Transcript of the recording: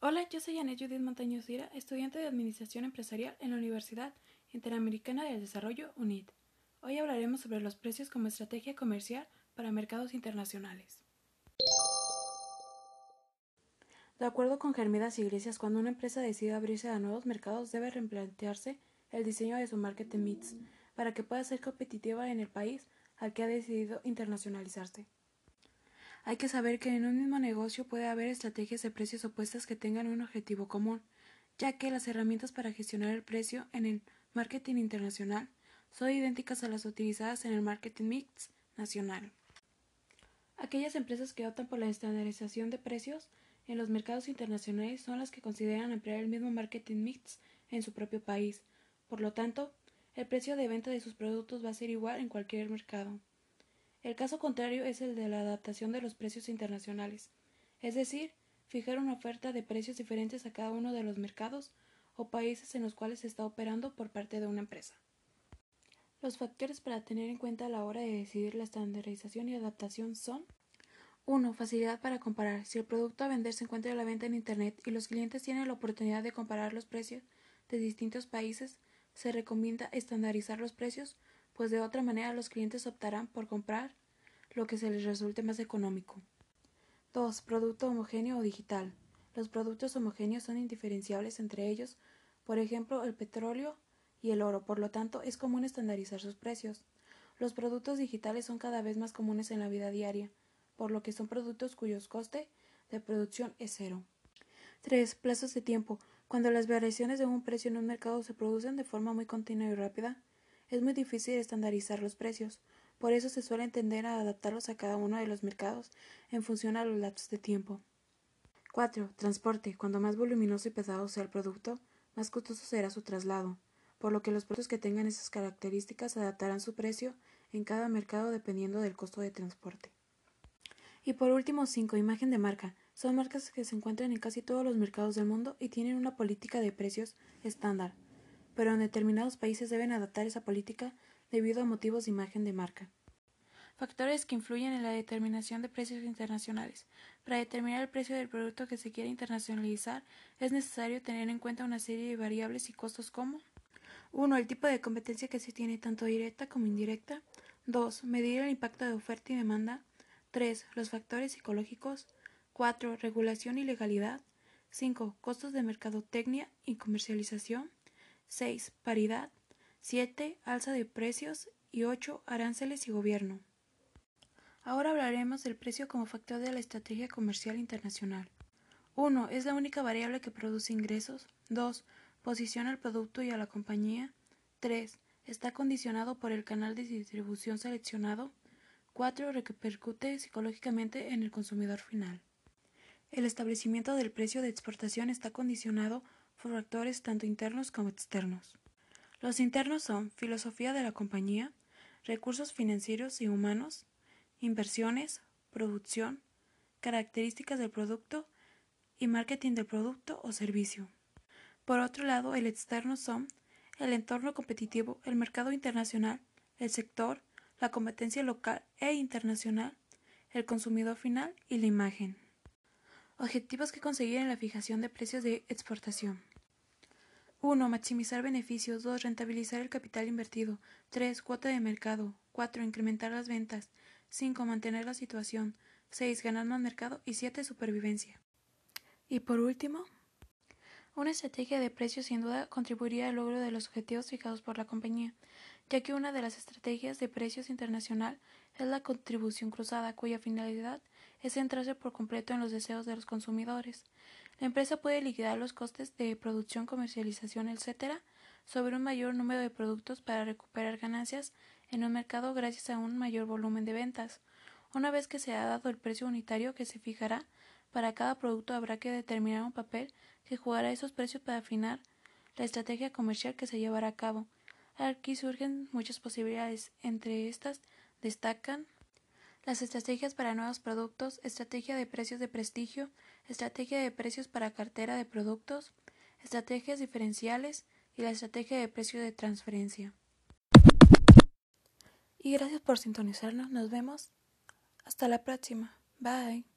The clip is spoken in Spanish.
Hola, yo soy Janet Judith Montaño Sira, estudiante de Administración Empresarial en la Universidad Interamericana del Desarrollo, UNID. Hoy hablaremos sobre los precios como estrategia comercial para mercados internacionales. De acuerdo con Germidas Iglesias, cuando una empresa decide abrirse a nuevos mercados debe replantearse el diseño de su marketing mix para que pueda ser competitiva en el país al que ha decidido internacionalizarse. Hay que saber que en un mismo negocio puede haber estrategias de precios opuestas que tengan un objetivo común, ya que las herramientas para gestionar el precio en el marketing internacional son idénticas a las utilizadas en el marketing mix nacional. Aquellas empresas que optan por la estandarización de precios en los mercados internacionales son las que consideran emplear el mismo marketing mix en su propio país. Por lo tanto, el precio de venta de sus productos va a ser igual en cualquier mercado. El caso contrario es el de la adaptación de los precios internacionales, es decir, fijar una oferta de precios diferentes a cada uno de los mercados o países en los cuales se está operando por parte de una empresa. Los factores para tener en cuenta a la hora de decidir la estandarización y adaptación son 1. Facilidad para comparar. Si el producto a vender se encuentra a la venta en Internet y los clientes tienen la oportunidad de comparar los precios de distintos países, se recomienda estandarizar los precios, pues de otra manera los clientes optarán por comprar lo que se les resulte más económico. 2. Producto homogéneo o digital. Los productos homogéneos son indiferenciables entre ellos, por ejemplo, el petróleo y el oro, por lo tanto, es común estandarizar sus precios. Los productos digitales son cada vez más comunes en la vida diaria, por lo que son productos cuyos coste de producción es cero. 3. Plazos de tiempo. Cuando las variaciones de un precio en un mercado se producen de forma muy continua y rápida, es muy difícil estandarizar los precios. Por eso se suele tender a adaptarlos a cada uno de los mercados en función a los lapsos de tiempo. 4. Transporte. Cuando más voluminoso y pesado sea el producto, más costoso será su traslado, por lo que los productos que tengan esas características adaptarán su precio en cada mercado dependiendo del costo de transporte. Y por último, 5. Imagen de marca. Son marcas que se encuentran en casi todos los mercados del mundo y tienen una política de precios estándar, pero en determinados países deben adaptar esa política debido a motivos de imagen de marca. Factores que influyen en la determinación de precios internacionales. Para determinar el precio del producto que se quiere internacionalizar es necesario tener en cuenta una serie de variables y costos como 1. El tipo de competencia que se tiene tanto directa como indirecta. 2. Medir el impacto de oferta y demanda. 3. Los factores psicológicos. 4. Regulación y legalidad. 5. Costos de mercadotecnia y comercialización. 6. Paridad. 7. Alza de precios. Y 8. Aranceles y gobierno. Ahora hablaremos del precio como factor de la estrategia comercial internacional. 1. Es la única variable que produce ingresos. 2. Posiciona al producto y a la compañía. 3. Está condicionado por el canal de distribución seleccionado. 4. Repercute psicológicamente en el consumidor final. El establecimiento del precio de exportación está condicionado por factores tanto internos como externos. Los internos son filosofía de la compañía, recursos financieros y humanos, inversiones, producción, características del producto y marketing del producto o servicio. Por otro lado, el externo son el entorno competitivo, el mercado internacional, el sector, la competencia local e internacional, el consumidor final y la imagen. Objetivos que conseguir en la fijación de precios de exportación. 1. Maximizar beneficios. 2. Rentabilizar el capital invertido. 3. Cuota de mercado. 4. Incrementar las ventas. 5. Mantener la situación. 6. Ganar más mercado. Y 7. Supervivencia. Y por último, una estrategia de precios sin duda contribuiría al logro de los objetivos fijados por la compañía ya que una de las estrategias de precios internacional es la contribución cruzada, cuya finalidad es centrarse por completo en los deseos de los consumidores. La empresa puede liquidar los costes de producción, comercialización, etc., sobre un mayor número de productos para recuperar ganancias en un mercado gracias a un mayor volumen de ventas. Una vez que se ha dado el precio unitario que se fijará para cada producto habrá que determinar un papel que jugará esos precios para afinar la estrategia comercial que se llevará a cabo. Aquí surgen muchas posibilidades. Entre estas destacan las estrategias para nuevos productos, estrategia de precios de prestigio, estrategia de precios para cartera de productos, estrategias diferenciales y la estrategia de precio de transferencia. Y gracias por sintonizarnos. Nos vemos. Hasta la próxima. Bye.